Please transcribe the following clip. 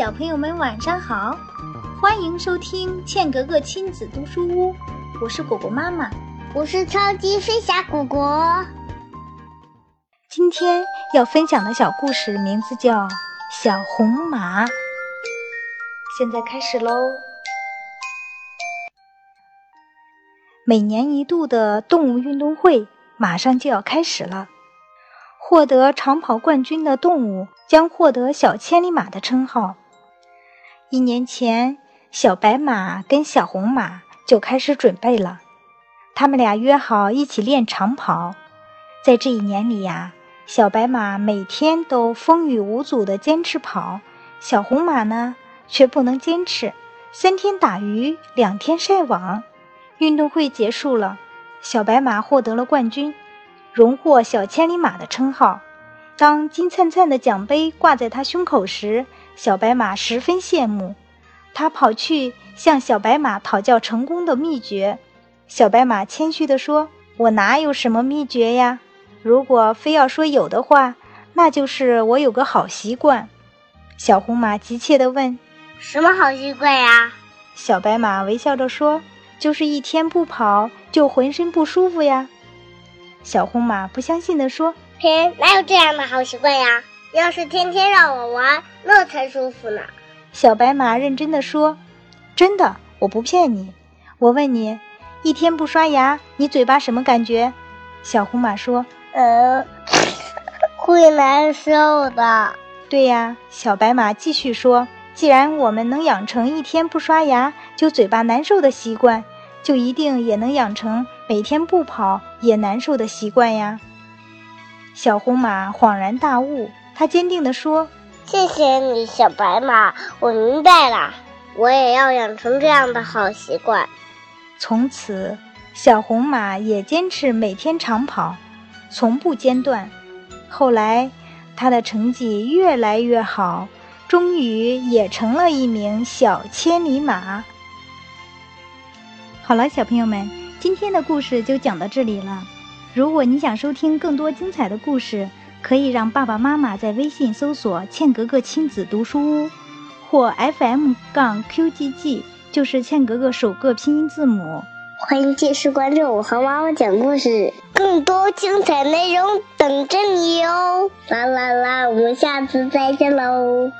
小朋友们晚上好，欢迎收听茜格格亲子读书屋，我是果果妈妈，我是超级飞侠果果。今天要分享的小故事名字叫《小红马》，现在开始喽。每年一度的动物运动会马上就要开始了，获得长跑冠军的动物将获得“小千里马”的称号。一年前，小白马跟小红马就开始准备了。他们俩约好一起练长跑。在这一年里呀，小白马每天都风雨无阻地坚持跑，小红马呢却不能坚持，三天打鱼两天晒网。运动会结束了，小白马获得了冠军，荣获“小千里马”的称号。当金灿灿的奖杯挂在他胸口时，小白马十分羡慕，他跑去向小白马讨教成功的秘诀。小白马谦虚地说：“我哪有什么秘诀呀？如果非要说有的话，那就是我有个好习惯。”小红马急切地问：“什么好习惯呀？”小白马微笑着说：“就是一天不跑就浑身不舒服呀。”小红马不相信地说：“嘿，哪有这样的好习惯呀？”要是天天让我玩，那才舒服呢。小白马认真的说：“真的，我不骗你。我问你，一天不刷牙，你嘴巴什么感觉？”小红马说：“呃，会难受的。”对呀，小白马继续说：“既然我们能养成一天不刷牙就嘴巴难受的习惯，就一定也能养成每天不跑也难受的习惯呀。”小红马恍然大悟。他坚定地说：“谢谢你，小白马，我明白了，我也要养成这样的好习惯。”从此，小红马也坚持每天长跑，从不间断。后来，他的成绩越来越好，终于也成了一名小千里马。好了，小朋友们，今天的故事就讲到这里了。如果你想收听更多精彩的故事，可以让爸爸妈妈在微信搜索“茜格格亲子读书屋”或 FM 杠 QGG，就是茜格格首个拼音字母。欢迎继续关注我和妈妈讲故事，更多精彩内容等着你哟！啦啦啦，我们下次再见喽！